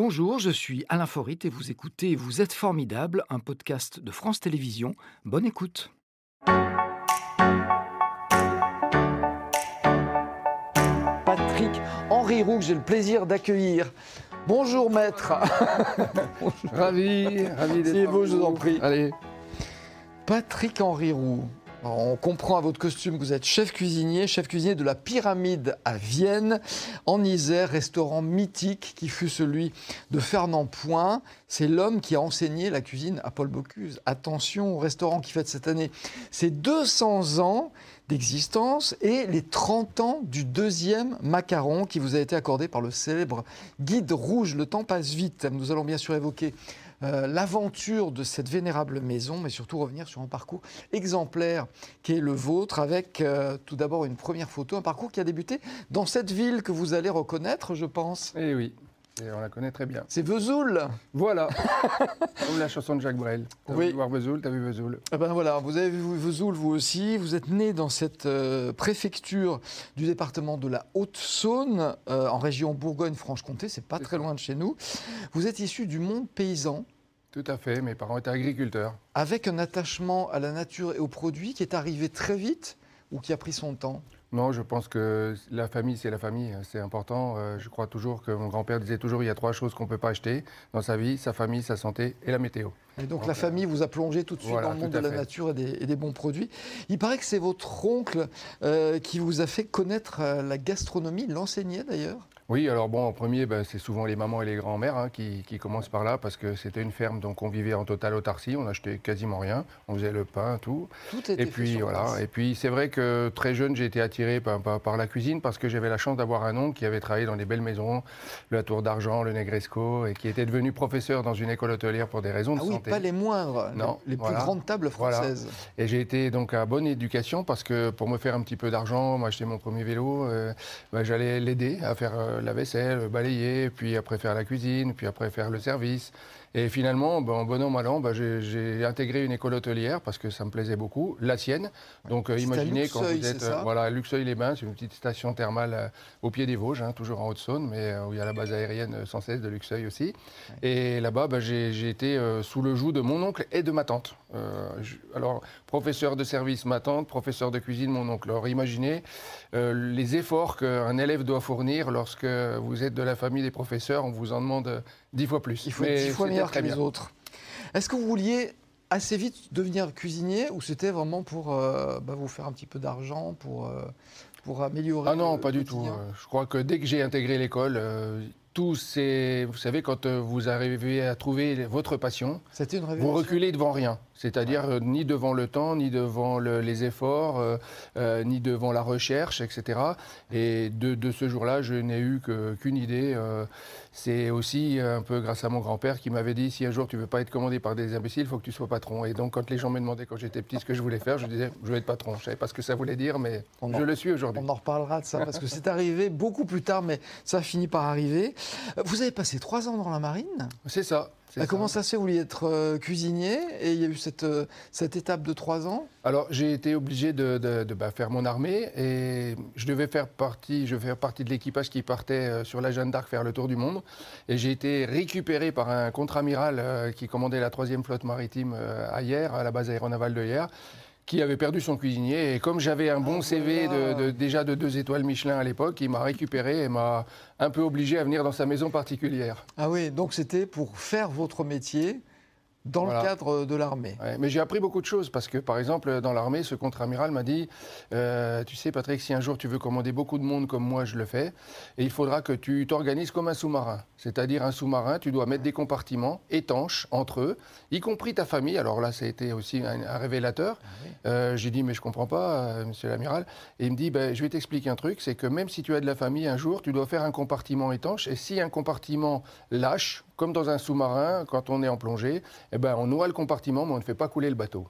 Bonjour, je suis Alain Forit et vous écoutez Vous êtes formidable, un podcast de France Télévisions. Bonne écoute. Patrick Henri Roux, que j'ai le plaisir d'accueillir. Bonjour maître. Ravi, ravi d'être beau, je vous en vous. prie. Allez, Patrick Henri Roux. On comprend à votre costume que vous êtes chef cuisinier, chef cuisinier de la Pyramide à Vienne, en Isère, restaurant mythique qui fut celui de Fernand Point. C'est l'homme qui a enseigné la cuisine à Paul Bocuse. Attention au restaurant qui fête cette année ses 200 ans d'existence et les 30 ans du deuxième macaron qui vous a été accordé par le célèbre guide rouge. Le temps passe vite. Nous allons bien sûr évoquer euh, l'aventure de cette vénérable maison, mais surtout revenir sur un parcours exemplaire qui est le vôtre, avec euh, tout d'abord une première photo, un parcours qui a débuté dans cette ville que vous allez reconnaître, je pense. eh oui, et on la connaît très bien. C'est Vesoul. Voilà, comme la chanson de Jacques Brel. T'as Oui. vu voir Vesoul, t'as vu Vesoul. Eh ben voilà, vous avez vu Vesoul vous aussi. Vous êtes né dans cette euh, préfecture du département de la Haute-Saône, euh, en région Bourgogne-Franche-Comté. C'est pas très ça. loin de chez nous. Vous êtes issu du monde paysan. Tout à fait, mes parents étaient agriculteurs. avec un attachement à la nature et aux produits qui est arrivé très vite ou qui a pris son temps Non, je pense que la famille, c'est la famille, c'est important. Euh, je crois toujours que mon grand-père disait toujours il y a trois choses qu'on ne peut pas acheter dans sa vie sa famille, sa santé et la météo. Et donc Donc, la euh, famille vous a plongé tout de suite voilà, dans le monde de la fait. nature et des, et des bons produits. Il paraît que c'est votre oncle euh, qui vous a fait connaître la gastronomie, l'enseignait d'ailleurs. Oui, alors bon, en premier, ben, c'est souvent les mamans et les grands-mères hein, qui, qui commencent par là parce que c'était une ferme, donc on vivait en totale autarcie, on achetait quasiment rien, on faisait le pain, tout. Tout était Et fait puis sur voilà. place. Et puis c'est vrai que très jeune, j'ai été attiré par, par- par la cuisine parce que j'avais la chance d'avoir un oncle qui avait travaillé dans des belles maisons, la Tour d'Argent, le Negresco, et qui était devenu professeur dans une école hôtelière pour des raisons de Ah oui, santé. pas les moindres, Non, les plus voilà. grandes tables Voilà. françaises. Et j'ai été donc à bonne éducation parce que pour me faire un petit peu d'argent, m'acheter mon premier vélo, euh, ben, j'allais l'aider à faire euh, la vaisselle, balayer, puis après faire la cuisine, puis après faire le service. Et finalement, ben, en bon an, mal an, ben, j'ai- intégré une école hôtelière parce que ça me plaisait beaucoup, la sienne. Donc euh, à imaginez quand vous êtes ça? voilà, à Luxeuil-les-Bains, c'est une petite station thermale euh, au pied des Vosges, hein, toujours en Haute-Saône, mais euh, où il y a la base aérienne euh, sans cesse de Luxeuil aussi. Et là-bas, ben, j'ai été euh, sous le joug de mon oncle et de ma tante. Euh, je- alors, professeur de service, ma tante, professeur de cuisine, mon oncle. Alors, imaginez euh, les efforts qu'un élève doit fournir lorsque vous êtes de la famille des professeurs, on vous en demande euh, dix fois plus. Il faut dix fois meilleur que les bien. autres. Est-ce que vous vouliez assez vite devenir cuisinier ou c'était vraiment pour euh, bah, vous faire un petit peu d'argent, pour, euh, pour améliorer Ah non, le pas du tout. Je crois que dès que j'ai intégré l'école, euh, tout c'est, vous savez, quand euh, vous arrivez à trouver votre passion, une vous reculez devant rien. C'est-à-dire euh, ni devant le temps, ni devant le- les efforts, euh, euh, ni devant la recherche, etc. Et de, de ce jour-là, je n'ai eu qu'une idée. Euh, c'est aussi un peu grâce à mon grand-père qui m'avait dit si un jour tu veux pas être commandé par des imbéciles, il faut que tu sois patron. Et donc quand les gens me demandaient quand j'étais petit ce que je voulais faire, je disais je veux être patron. Je savais pas ce que ça voulait dire, mais On je en- le suis aujourd'hui. On en reparlera de ça parce que c'est arrivé beaucoup plus tard, mais ça a fini par arriver. Euh, Vous avez passé trois ans dans la marine. C'est ça. Euh. Comment ça se fait Vous vouliez être euh, cuisinier et il y a eu cette, euh, cette étape de trois ans? Alors j'ai été obligé de, de- de, bah, faire mon armée et je devais faire partie, je vais faire partie de l'équipage qui partait euh, sur la Jeanne d'Arc faire le tour du monde. Et j'ai été récupéré par un contre-amiral euh, qui commandait la troisième flotte maritime euh, à Hyères, à la base aéronavale de Hyères, qui avait perdu son cuisinier. Et comme j'avais un bon Ah, CV voilà. de, de- déjà de deux étoiles Michelin à l'époque, il m'a récupéré et m'a un peu obligé à venir dans sa maison particulière. Ah oui, donc c'était pour faire votre métier dans le cadre de l'armée. Ouais, mais j'ai appris beaucoup de choses parce que, par exemple, dans l'armée, ce contre-amiral m'a dit euh, Tu sais, Patrick, si un jour tu veux commander beaucoup de monde comme moi, je le fais, et il faudra que tu t'organises comme un sous-marin. C'est-à-dire, un sous-marin, tu dois mettre des compartiments étanches entre eux, y compris ta famille. Alors là, ça a été aussi un, un révélateur. Euh, j'ai dit Mais je comprends pas, euh, monsieur l'amiral. Et il me dit ben, Je vais t'expliquer un truc c'est que même si tu as de la famille, un jour, tu dois faire un compartiment étanche, et si un compartiment lâche, comme dans un sous-marin, quand on est en plongée, eh ben, on noie le compartiment, mais on ne fait pas couler le bateau.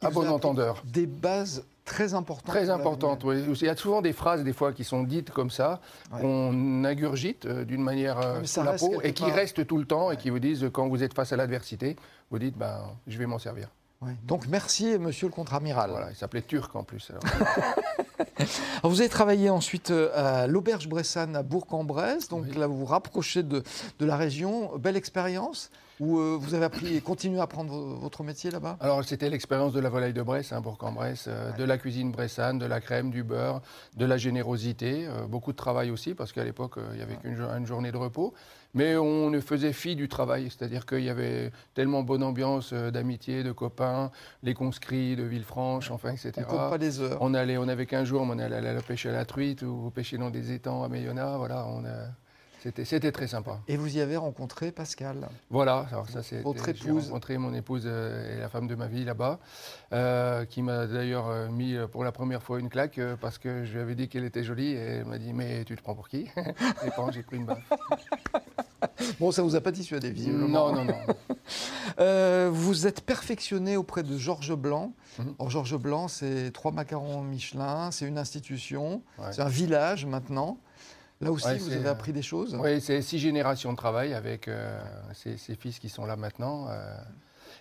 Il À bon entendeur. Des bases très importantes. Très de la- importante. oui. Il y a souvent des phrases, des fois, qui sont dites comme ça, Ouais. qu'on ingurgite euh, d'une manière euh, mais ça sous la peau, et qui part. restent tout le temps, Ouais. et qui vous disent, quand vous êtes face à l'adversité, vous dites, ben, je vais m'en servir. Ouais. Donc merci, monsieur le contre-amiral. Voilà, il s'appelait Turc en plus. alors. vous avez travaillé ensuite euh, à l'Auberge Bressane à Bourg-en-Bresse, donc là vous vous rapprochez de, de la région. Belle expérience ou euh, vous avez appris et continué à apprendre votre métier là-bas? Alors c'était l'expérience de la volaille de Bresse, hein, Bourg-en-Bresse, euh, de la cuisine bressane, de la crème, du beurre, de la générosité, beaucoup de travail aussi parce qu'à l'époque il n'y avait qu'une journée de repos. Mais on ne faisait fi du travail, c'est-à-dire qu'il y avait tellement bonne ambiance d'amitié, de copains, les conscrits de Villefranche, enfin, etc. On compte pas les heures. On allait, on avait qu'un jour, on allait aller pêcher à la truite ou pêcher dans des étangs à Mayonna, voilà, on C'était très sympa. Et vous y avez rencontré Pascal Voilà, alors ça c'est. Votre épouse J'ai rencontré mon épouse euh, et la femme de ma vie là-bas, euh, qui m'a d'ailleurs euh, mis pour la première fois une claque parce que je lui avais dit qu'elle était jolie et elle m'a dit Mais tu te prends pour qui? Et quand j'ai pris une baffe. Bon, ça ne vous a pas dissuadé, visiblement. Non, non, non. Euh, vous êtes perfectionné auprès de Georges Blanc. Mhm. Georges Blanc, c'est trois macarons Michelin, c'est une institution, c'est un village maintenant. Là aussi, vous avez appris des choses Oui, c'est six générations de travail avec euh, ces, fils qui sont là maintenant. Euh.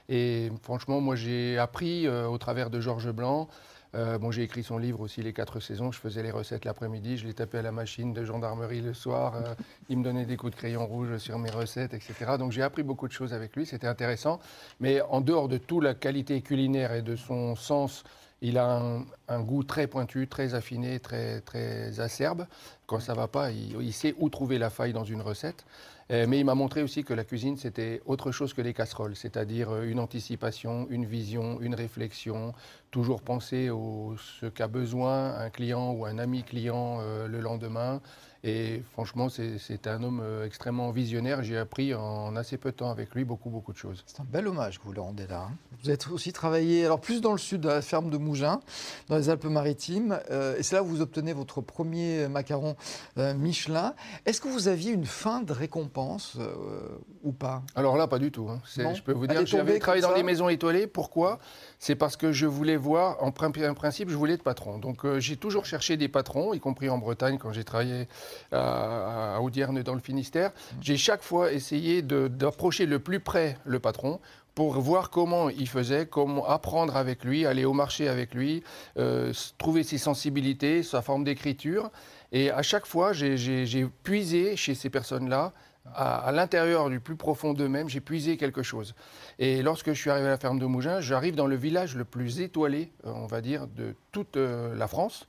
et franchement, moi, j'ai appris au travers de Georges Blanc euh, bon, j'ai écrit son livre aussi, Les quatre saisons. Je faisais les recettes l'après-midi, je les tapais à la machine de gendarmerie le soir. Euh, il me donnait des coups de crayon rouge sur mes recettes, etc. Donc j'ai appris beaucoup de choses avec lui, c'était intéressant. Mais en dehors de toute la qualité culinaire et de son sens, il a un, goût très pointu, très affiné, très, très acerbe. Quand ça va pas, il, sait où trouver la faille dans une recette. Euh, mais il m'a montré aussi que la cuisine, c'était autre chose que les casseroles, c'est-à-dire une anticipation, une vision, une réflexion, toujours penser à ce qu'a besoin un client ou un ami client euh, le lendemain. Et franchement, c'est un homme euh, extrêmement visionnaire. J'ai appris en assez peu de temps avec lui beaucoup, beaucoup de choses. C'est un bel hommage que vous le rendez là. Hein. Vous êtes aussi travaillé, alors plus dans le sud, à la ferme de Mougins, dans les Alpes-Maritimes. Euh, et c'est là où vous obtenez votre premier macaron Michelin. Est-ce que vous aviez une fin de récompense ou pas? Alors là, pas du tout. Hein. Je peux vous dire, j'avais travaillé dans des maisons étoilées. Pourquoi? C'est parce que je voulais voir, en principe, je voulais être patron. Donc euh, j'ai toujours cherché des patrons, y compris en Bretagne quand j'ai travaillé à, Audierne dans le Finistère. J'ai chaque fois essayé d'approcher le plus près le patron pour voir comment il faisait, comment apprendre avec lui, aller au marché avec lui, euh, trouver ses sensibilités, sa forme d'écriture. Et à chaque fois, j'ai puisé chez ces personnes-là à, l'intérieur du plus profond d'eux-mêmes, j'ai puisé quelque chose. Et lorsque je suis arrivé à la ferme de Mougins, j'arrive dans le village le plus étoilé, euh, on va dire, de toute euh, la France.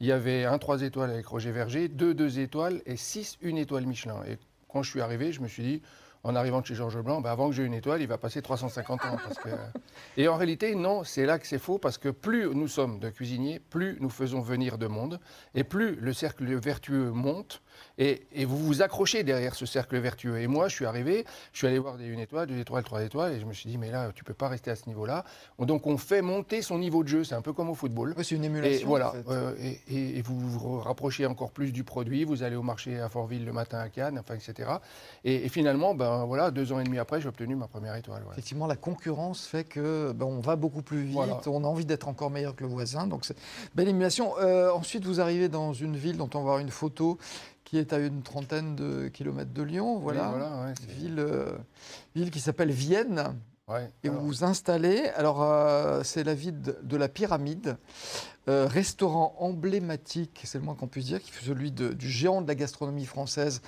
Il y avait un 3 étoiles avec Roger Verger, deux 2 étoiles et 6 une étoile Michelin. Et quand je suis arrivé, je me suis dit, en arrivant de chez Georges Blanc, ben avant que j'ai une étoile, il va passer 350 ans. Et en réalité, non, c'est là que c'est faux, parce que plus nous sommes de cuisiniers, plus nous faisons venir de monde, et plus le cercle vertueux monte, et, vous vous accrochez derrière ce cercle vertueux. Et moi, je suis arrivé, je suis allé voir des une étoile, deux étoiles, trois étoiles, et je me suis dit, mais là, tu peux pas rester à ce niveau-là. Donc, on fait monter son niveau de jeu. C'est un peu comme au football. c'est une émulation. Et voilà. Euh, et, vous vous rapprochez encore plus du produit. Vous allez au marché à Fortville le matin à Cannes, enfin, etc. Et, finalement, ben voilà, deux ans et demi après, j'ai obtenu ma première étoile. Effectivement, la concurrence fait que ben, on va beaucoup plus vite. On a envie d'être encore meilleur que le voisin. Donc, c'est belle émulation. Euh, ensuite, vous arrivez dans une ville dont on va voir une photo qui est à une trentaine de kilomètres de Lyon. Voilà, ville, euh, ville qui s'appelle Vienne. Et vous vous installez. Alors, euh, c'est la ville de, la Pyramide, euh, restaurant emblématique, c'est le moins qu'on puisse dire, qui fut celui du géant de la gastronomie française,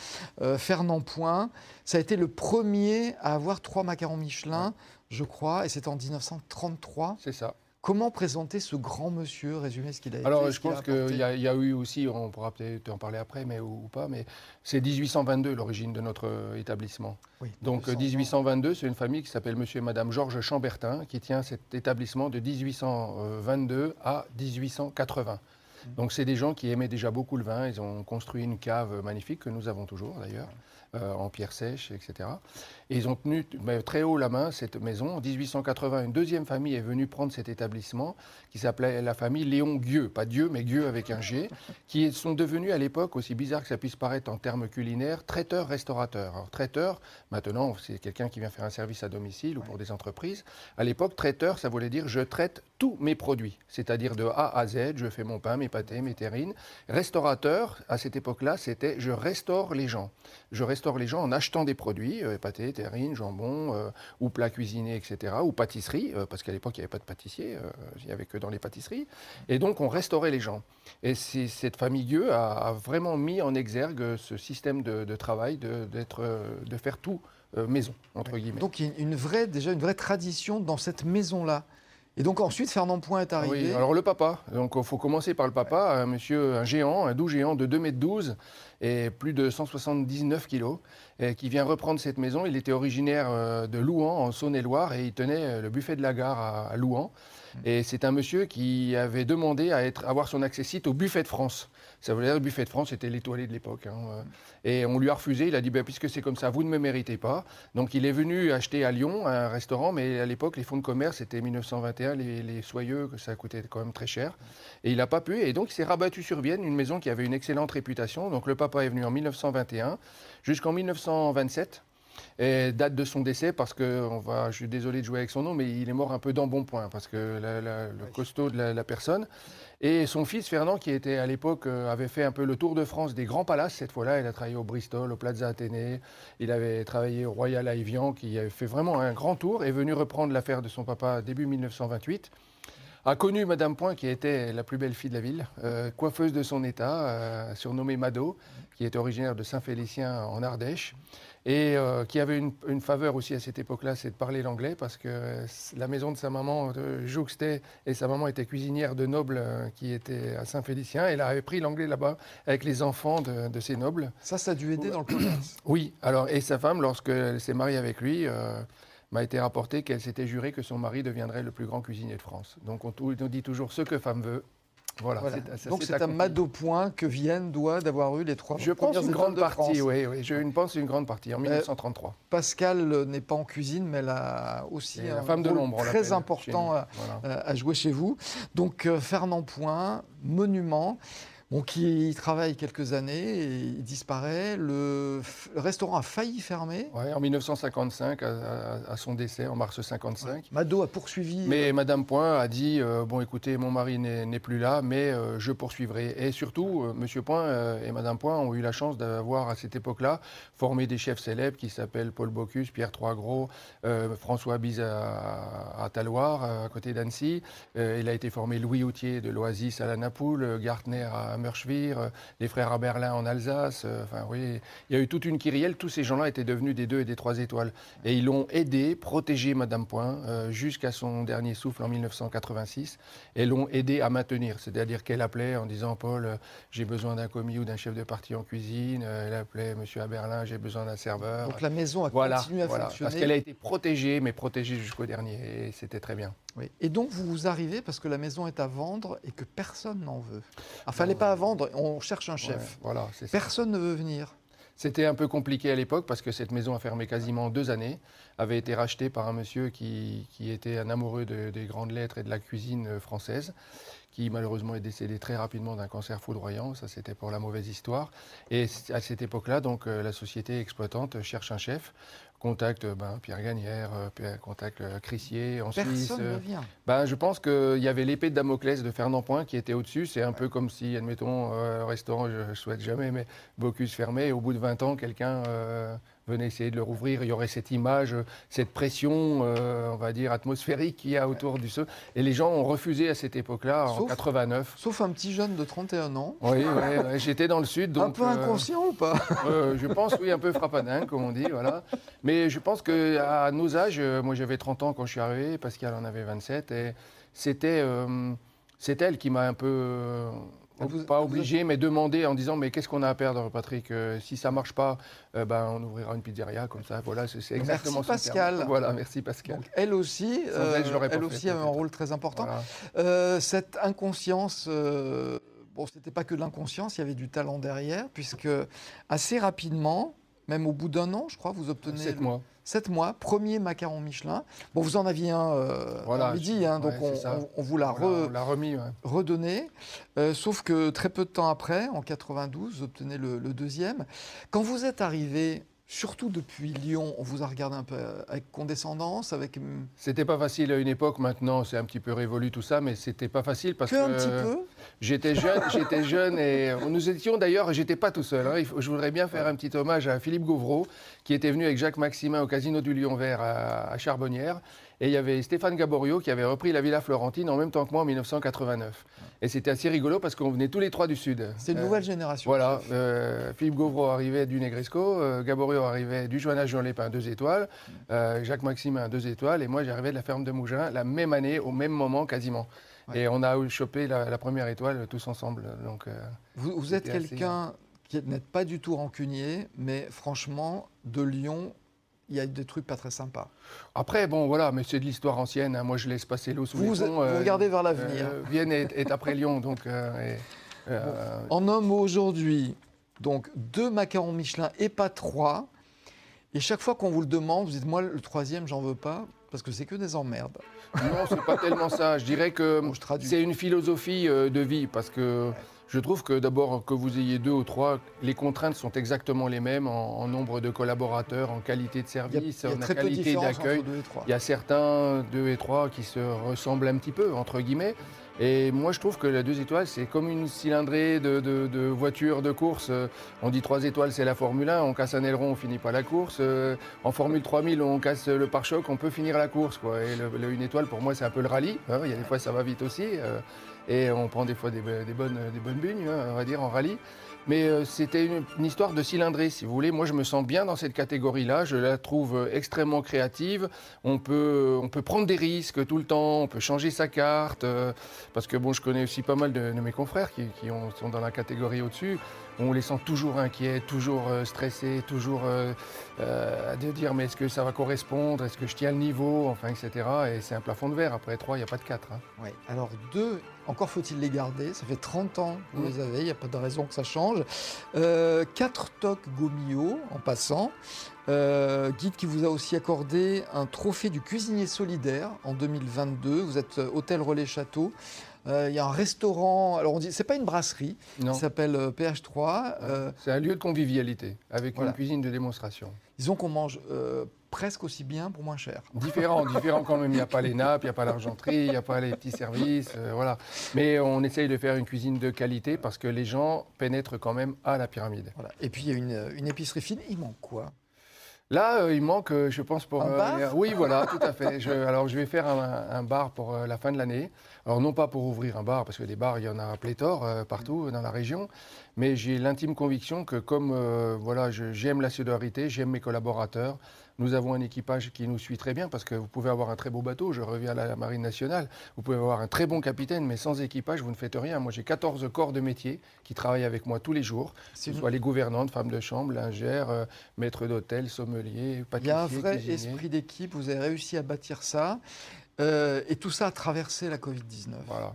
Fernand Point. Ça a été le premier à avoir trois macarons Michelin, je crois, et c'était en 1933. C'est ça. Comment présenter ce grand monsieur, résumer ce qu'il a été Alors, je pense qu'il y, y, a eu aussi, on pourra peut-être en parler après, mais ou, pas, mais c'est 1822 l'origine de notre euh, établissement. Donc 1822, c'est une famille qui s'appelle Monsieur et Madame Georges Chambertin, qui tient cet établissement de 1822 à 1880. Mmh. Donc c'est des gens qui aimaient déjà beaucoup le vin. Ils ont construit une cave magnifique que nous avons toujours d'ailleurs. Euh, en pierre sèche, etc. Et ils ont tenu très haut la main cette maison. En 1880, une deuxième famille est venue prendre cet établissement qui s'appelait la famille Léon Gueux, pas Dieu, mais Gueux avec un G, qui sont devenus à l'époque, aussi bizarre que ça puisse paraître en termes culinaires, traiteurs-restaurateurs. Alors traiteur, maintenant, c'est quelqu'un qui vient faire un service à domicile ou pour des entreprises. À l'époque, traiteur, ça voulait dire je traite tous mes produits, c'est-à-dire de A à Z, je fais mon pain, mes pâtés, mes terrines. Restaurateur, à cette époque-là, c'était je restaure les gens. Je restaure les gens en achetant des produits, euh, pâtés, terrines, jambon, euh, ou plats cuisinés, etc., ou pâtisserie, euh, parce qu'à l'époque, il n'y avait pas de pâtissier, il n'y avait que dans les pâtisseries. Et donc, on restaurait les gens. Et cette famille Gueux a, vraiment mis en exergue ce système de, travail, de, de faire tout maison, entre guillemets. Donc, il y a une vraie, déjà une vraie tradition dans cette maison-là. Et donc ensuite, Fernand Point est arrivé. Oui, alors le papa. Donc il faut commencer par le papa, un monsieur, un géant, un doux géant de 2 mètres 12 et plus de 179 kilos, et qui vient reprendre cette maison. Il était originaire euh, de Louan, en Saône-et-Loire, et il tenait euh, le buffet de la gare à Louan. Et c'est un monsieur qui avait demandé à être, avoir son accès site au buffet de France. Ça voulait dire le buffet de France, c'était l'étoilé de l'époque. Hein. Et on lui a refusé. Il a dit ben, puisque c'est comme ça, vous ne me méritez pas. Donc il est venu acheter à Lyon un restaurant, mais à l'époque, les fonds de commerce, c'était 1921, les, les soyeux, que ça coûtait quand même très cher. Et il n'a pas pu. Et donc il s'est rabattu sur Vienne, une maison qui avait une excellente réputation. Donc le papa est venu en 1921 jusqu'en 1927 et date de son décès parce que on va, je suis désolé de jouer avec son nom, mais il est mort un peu d'embonpoint parce que le costaud de la, personne. Et son fils Fernand, qui était à l'époque, euh, avait fait un peu le tour de France des grands palaces. Cette fois-là, il a travaillé au Bristol, au Plaza Athénée. Il avait travaillé au Royal à Evian, qui avait fait vraiment un grand tour. Est venu reprendre l'affaire de son papa début 1928 a connu Madame Point, qui était la plus belle fille de la ville, euh, coiffeuse de son état, euh, surnommée Mado, qui est originaire de Saint-Félicien en Ardèche et euh, qui avait une, faveur aussi à cette époque-là, c'est de parler l'anglais, parce que la maison de sa maman jouxtait, et sa maman était cuisinière de nobles qui était à Saint-Félicien, et elle avait pris l'anglais là-bas avec les enfants de, ces nobles. Ça, ça a dû aider dans le commerce Oui, alors, et sa femme, lorsqu'elle s'est mariée avec lui, m'a été rapporté qu'elle s'était jurée que son mari deviendrait le plus grand cuisinier de France. Donc on, on dit toujours ce que femme veut, voilà. Donc c'est un Mado point que Vienne doit d'avoir eu les trois Je pense une grande partie, oui, oui, je pense une grande partie en 1933. Euh, Pascal n'est pas en cuisine, mais elle a aussi un femme de rôle très important à, jouer chez vous. Donc euh, Fernand Point, monument. Bon, qui travaille quelques années et il disparaît. Le, restaurant a failli fermer. En 1955, à, son décès, en mars 55. Mado a poursuivi. Mais Madame Point a dit euh, Bon, écoutez, mon mari n'est plus là, mais euh, je poursuivrai. Et surtout, euh, Monsieur Point et Madame Point ont eu la chance d'avoir, à cette époque-là, formé des chefs célèbres qui s'appellent Paul Bocuse, Pierre Troisgros, François Bise à, à Taloir, à côté d'Annecy. il a été formé Louis Houtier de l'Oasis à la Napoule, Gartner à à euh, les frères à Berlin en Alsace. Euh, enfin, oui, il y a eu toute une kyrielle. Tous ces gens-là étaient devenus des deux et des trois étoiles. Et ils l'ont aidé, protégé Madame Point euh, jusqu'à son dernier souffle en 1986. Et l'ont aidé à maintenir. C'est-à-dire qu'elle appelait en disant Paul, j'ai besoin d'un commis ou d'un chef de partie en cuisine. elle appelait Monsieur à Berlin, j'ai besoin d'un serveur. Donc la maison a continué à fonctionner. Parce qu'elle a été protégée, mais protégée jusqu'au dernier. Et c'était très bien. Oui. Et donc vous arrivez parce que la maison est à vendre et que personne n'en veut. Il ne fallait pas vendre, on cherche un chef. voilà, personne ne veut venir. C'était un peu compliqué à l'époque parce que cette maison a fermé quasiment deux années, avait été rachetée par un monsieur qui, qui était un amoureux des grandes lettres et de la cuisine française, qui malheureusement est décédé très rapidement d'un cancer foudroyant. Ça, c'était pour la mauvaise histoire. Et à cette époque-là, donc, euh, la société exploitante cherche un chef contacte euh, ben, Pierre Gagnère, euh, contacte euh, Crissier en Suisse. Ben, je pense qu'il y avait l'épée de Damoclès de Fernand Point qui était au-dessus. C'est un peu comme si, admettons, un restaurant, je ne souhaite jamais, mais Bocuse fermé, et au bout de 20 ans, quelqu'un venez essayer de le rouvrir, il y aurait cette image, cette pression, euh, on va dire, atmosphérique qu'il y a autour du ce. Et les gens ont refusé à cette époque-là, en 89. Sauf un petit jeune de 31 ans. Oui, j'étais dans le sud. Donc, un peu euh, inconscient ou pas? euh, Je pense, oui, un peu frappadin, comme on dit, voilà. Mais je pense qu'à nos âges, moi j'avais 30 ans quand je suis arrivé, Pascal en avait 27, et c'était c'est elle qui m'a un peu pas obligé, mais demander en disant mais qu'est-ce qu'on a à perdre, Patrick euh, Si ça marche pas, euh, ben on ouvrira une pizzeria comme ça. Voilà, c'est exactement merci Pascal. Voilà, merci Pascal. elle aussi, euh, elle, aussi avait un rôle très important. cette inconscience. Bon, c'était pas que de l'inconscience, il y avait du talent derrière, puisque assez rapidement, même au bout d'un an, je crois, vous obtenez. Sept mois. Sept mois, premier macaron Michelin. Bon, vous en aviez un euh, midi, hein, donc on, vous l'a remis, redonné. Euh, sauf que très peu de temps après, en 92, vous obtenez le, deuxième. Quand vous êtes arrivé, surtout depuis Lyon, on vous a regardé un peu avec condescendance, avec. hum, C'était pas facile à une époque, maintenant c'est un petit peu révolu tout ça, mais c'était pas facile parce Que que. un petit peu. J'étais jeune, j'étais jeune et nous étions d'ailleurs, j'étais pas tout seul. hein. Je voudrais bien faire un petit hommage à Philippe Gauvreau, qui était venu avec Jacques Maximin au Casino du Lion Vert à, Charbonnières. Et il y avait Stéphane Gaborio qui avait repris la Villa Florentine en même temps que moi en 1989. Et c'était assez rigolo parce qu'on venait tous les trois du Sud. C'est une Euh, nouvelle génération. Voilà, euh, Philippe Gauvreau arrivait du Negresco, euh, Gaborio arrivait du Joannage Jean Lépin, deux étoiles, euh, Jacques Maximin, deux étoiles, et moi j'arrivais de la ferme de Mougins, la même année, au même moment quasiment. Ouais. Et on a chopé la, la première étoile tous ensemble. Donc, euh, Vous, vous êtes assez- quelqu'un qui n'êtes pas du tout rancunier, mais franchement, de Lyon, il y a des trucs pas très sympas. Après, bon, voilà, mais c'est de l'histoire ancienne. hein. Moi, je laisse passer l'eau sous Vous, les ponts. vous regardez vers l'avenir. euh, Vienne est, est après Lyon, donc. euh, et, euh, En homme aujourd'hui, donc deux macarons Michelin et pas trois. Et chaque fois qu'on vous le demande, vous dites moi le troisième, j'en veux pas, parce que c'est que des emmerdes. Non, c'est pas tellement ça. Je dirais que Bon, c'est une philosophie euh, de vie parce que je trouve que d'abord que vous ayez deux ou trois, les contraintes sont exactement les mêmes en, en nombre de collaborateurs, en qualité de Il y a, service, il y a en très qualité d'accueil. Il y a certains deux et trois qui se ressemblent un petit peu, entre guillemets. Et moi, je trouve que la deux étoiles, c'est comme une cylindrée de, de, de voitures de course. Euh, On dit trois étoiles, c'est la Formule 1. On casse un aileron, on finit pas la course. Euh, En Formule 3000, on casse le pare-choc, on peut finir la course. Quoi. Et une étoile, pour moi, c'est un peu le rallye. hein. Il y a des fois, ça va vite aussi. Et on prend des fois des, bonnes, des bonnes bugnes, hein, on va dire, en rallye. Mais euh, c'était une, histoire de cylindrée, si vous voulez. Moi, je me sens bien dans cette catégorie-là. Je la trouve euh, extrêmement créative. On peut, on peut prendre des risques tout le temps. On peut changer sa carte. euh, parce que bon, je connais aussi pas mal de, mes confrères qui, qui ont- sont dans la catégorie au-dessus. On les sent toujours inquiets, toujours euh, stressés, toujours euh, euh, à de dire mais est-ce que ça va correspondre? Est-ce que je tiens le niveau? Enfin, etc. Et c'est un plafond de verre. Après trois, il n'y a pas de quatre. hein. Ouais. Alors deux, encore faut-il les garder. Ça fait 30 ans que vous les avez, il n'y a pas de raison que ça change. Quatre tocs Gomio en passant. Euh, guide qui vous a aussi accordé un trophée du cuisinier solidaire en 2022. Vous êtes euh, Hôtel Relais Château. Euh, Il y a un restaurant, alors on dit, c'est pas une brasserie, Non. qui s'appelle euh, PH3. Euh, C'est un lieu de convivialité avec Voilà. une cuisine de démonstration. disons qu'on mange presque aussi bien pour moins cher. Différent, différent quand même. Il n'y a pas les nappes, il n'y a pas l'argenterie, il n'y a pas les petits services, euh, voilà. Mais on essaye de faire une cuisine de qualité parce que les gens pénètrent quand même à la pyramide. Voilà. Et puis il y a une, une épicerie fine. Il manque quoi? Là, euh, il manque, euh, je pense, pour... Un bar oui, voilà, tout à fait. Je- alors, je vais faire un, un bar pour euh, la fin de l'année. Alors, non pas pour ouvrir un bar, parce que des bars, il y en a à pléthore euh, partout dans la région, mais j'ai l'intime conviction que comme euh, voilà, j'aime la solidarité, j'aime mes collaborateurs, nous avons un équipage qui nous suit très bien, parce que vous pouvez avoir un très beau bateau, je reviens à la Marine nationale, vous pouvez avoir un très bon capitaine, mais sans équipage, vous ne faites rien. Moi, j'ai 14 corps de métier qui travaillent avec moi tous les jours, que ce soit les gouvernantes, femmes de chambre, lingères, euh, maîtres d'hôtel, sommeliers, Il pâtissiers, y a un vrai cuisiniers. esprit d'équipe, vous avez réussi à bâtir ça. Euh, et tout ça a traversé la Covid-19. Voilà.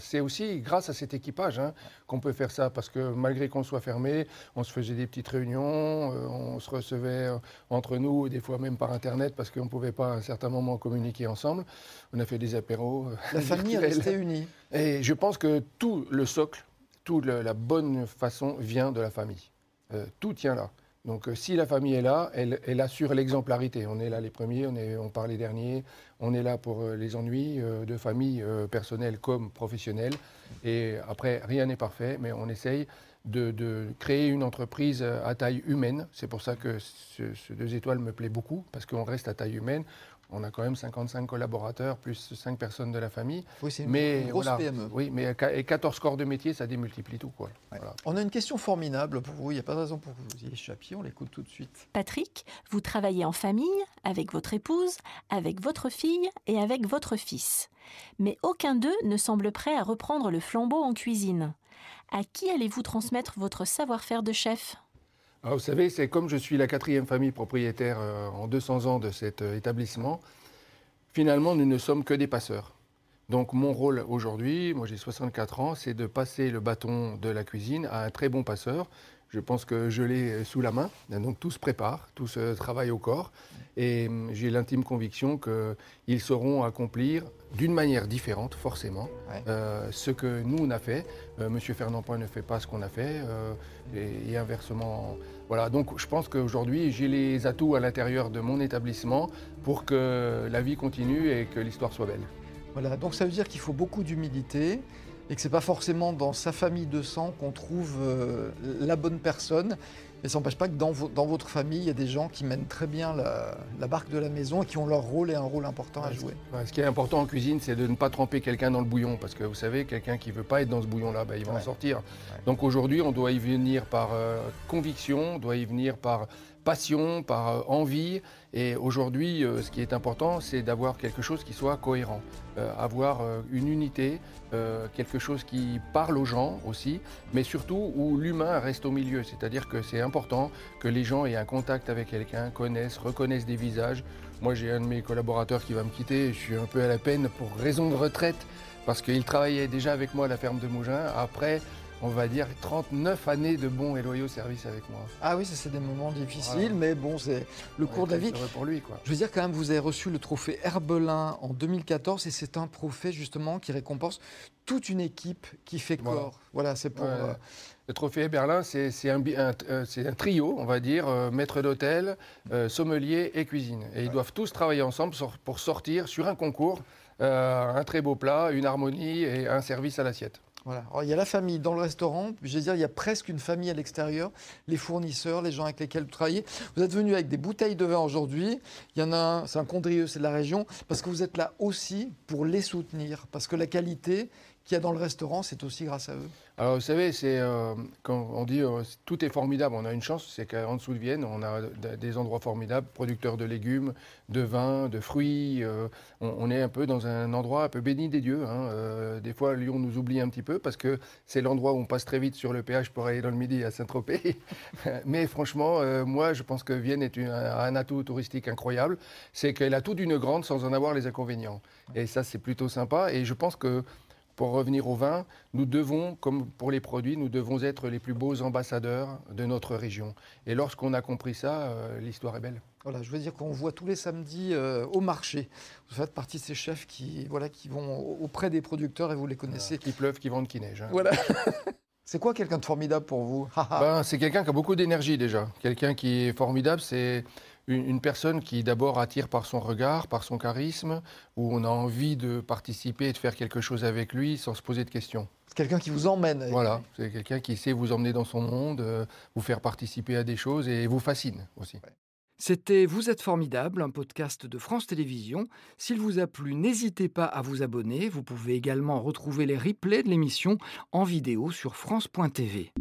C'est aussi grâce à cet équipage hein, qu'on peut faire ça, parce que malgré qu'on soit fermé, on se faisait des petites réunions, euh, on se recevait euh, entre nous, et des fois même par Internet, parce qu'on ne pouvait pas à un certain moment communiquer ensemble. On a fait des apéros. euh, La famille est restée unie. Et je pense que tout le socle, toute la bonne façon vient de la famille. Euh, tout tient là. Donc euh, si la famille est là, elle, assure l'exemplarité. On est là les premiers, on, part les derniers, on est là pour euh, les ennuis euh, de famille personnels comme professionnels. Et après, rien n'est parfait, mais on essaye de, créer une entreprise à taille humaine. C'est pour ça que ce, ce deux étoiles me plaît beaucoup, parce qu'on reste à taille humaine. On a quand même 55 collaborateurs, plus 5 personnes de la famille. Oui, c'est une, Mais grosse voilà, PME. Oui, mais et 14 corps de métier, ça démultiplie tout. Quoi. Ouais. Voilà. On a une question formidable pour vous. Il n'y a pas de raison pour que vous y échappiez. On l'écoute tout de suite. Patrick, vous travaillez en famille, avec votre épouse, avec votre fille et avec votre fils. Mais aucun d'eux ne semble prêt à reprendre le flambeau en cuisine. À qui allez-vous transmettre votre savoir-faire de chef? Ah, vous savez, c'est comme je suis la quatrième famille propriétaire euh, en 200 ans de cet euh, établissement, finalement, nous ne sommes que des passeurs. Donc mon rôle aujourd'hui, moi j'ai 64 ans, c'est de passer le bâton de la cuisine à un très bon passeur. Je pense que je l'ai sous la main. Donc tout se prépare, tout se travaille au corps. Et hum, j'ai l'intime conviction qu'ils sauront accomplir d'une manière différente, forcément, euh, ce que nous, on a fait. Euh, Monsieur Fernand Point ne fait pas ce qu'on a fait, euh, et, inversement. Voilà, donc je pense qu'aujourd'hui, j'ai les atouts à l'intérieur de mon établissement pour que la vie continue et que l'histoire soit belle. Voilà, donc ça veut dire qu'il faut beaucoup d'humilité et que ce n'est pas forcément dans sa famille de sang qu'on trouve la bonne personne. Mais ça n'empêche pas que dans, votre famille, il y a des gens qui mènent très bien la, barque de la maison et qui ont leur rôle et un rôle important à jouer. ce qui est important en cuisine, c'est de ne pas tremper quelqu'un dans le bouillon. Parce que vous savez, quelqu'un qui ne veut pas être dans ce bouillon-là, bah, il va en sortir. Donc aujourd'hui, on doit y venir par euh, conviction, on doit y venir par passion, par euh, envie. Et aujourd'hui, euh, ce qui est important, c'est d'avoir quelque chose qui soit cohérent, avoir une unité, quelque chose qui parle aux gens aussi, mais surtout où l'humain reste au milieu. C'est-à-dire que c'est important que les gens aient un contact avec quelqu'un, connaissent, reconnaissent des visages. Moi, j'ai un de mes collaborateurs qui va me quitter, je suis un peu à la peine pour raison de retraite, parce qu'il travaillait déjà avec moi à la ferme de Mougins. Après, on va dire, 39 années de bons et loyaux services avec moi. Ah oui, ça c'est des moments difficiles, mais bon, c'est le cours de la vie. pour lui, quoi. Je veux dire quand même, vous avez reçu le trophée Herbelin en 2014 et c'est un trophée justement qui récompense toute une équipe qui fait corps. Voilà, c'est pour. Euh, le trophée Berlin, c'est un, euh, un, trio, on va dire, euh, maître d'hôtel, sommelier et cuisine. Et ils doivent tous travailler ensemble pour sortir sur un concours un très beau plat, une harmonie et un service à l'assiette il y a la famille dans le restaurant, je veux dire, il y a presque une famille à l'extérieur, les fournisseurs, les gens avec lesquels vous travaillez. Vous êtes venu avec des bouteilles de vin aujourd'hui. Il y en a un, c'est un Condrieux, c'est de la région, parce que vous êtes là aussi pour les soutenir, parce que la qualité qu'il y a dans le restaurant, c'est aussi grâce à eux. Alors vous savez, c'est euh, quand on dit euh, tout est formidable, on a une chance, c'est qu'en dessous de Vienne, on a des endroits formidables, producteurs de légumes, de vins, de fruits. Euh, on, est un peu dans un endroit un peu béni des dieux. Hein. des fois, Lyon nous oublie un petit peu parce que c'est l'endroit où on passe très vite sur le péage pour aller dans le midi à Saint-Tropez. Mais franchement, moi, je pense que Vienne est un, atout touristique incroyable. C'est qu'elle a tout d'une grande sans en avoir les inconvénients. Et ça, c'est plutôt sympa. Et je pense que pour revenir au vin, nous devons, comme pour les produits, nous devons être les plus beaux ambassadeurs de notre région. Et lorsqu'on a compris ça, euh, l'histoire est belle. Voilà, je veux dire qu'on voit tous les samedis euh, au marché. Vous faites partie de ces chefs qui, voilà, qui vont auprès des producteurs et vous les connaissez. qui pleuvent, qui vendent, qui neigent. Hein. Voilà. C'est quoi quelqu'un de formidable pour vous? Ben, C'est quelqu'un qui a beaucoup d'énergie déjà. Quelqu'un qui est formidable, c'est une, personne qui d'abord attire par son regard, par son charisme, où on a envie de participer et de faire quelque chose avec lui sans se poser de questions. C'est quelqu'un qui vous emmène. Voilà, c'est quelqu'un qui sait vous emmener dans son monde, euh, vous faire participer à des choses et vous fascine aussi. C'était Vous êtes formidable, un podcast de France Télévisions. S'il vous a plu, n'hésitez pas à vous abonner. Vous pouvez également retrouver les replays de l'émission en vidéo sur France.tv.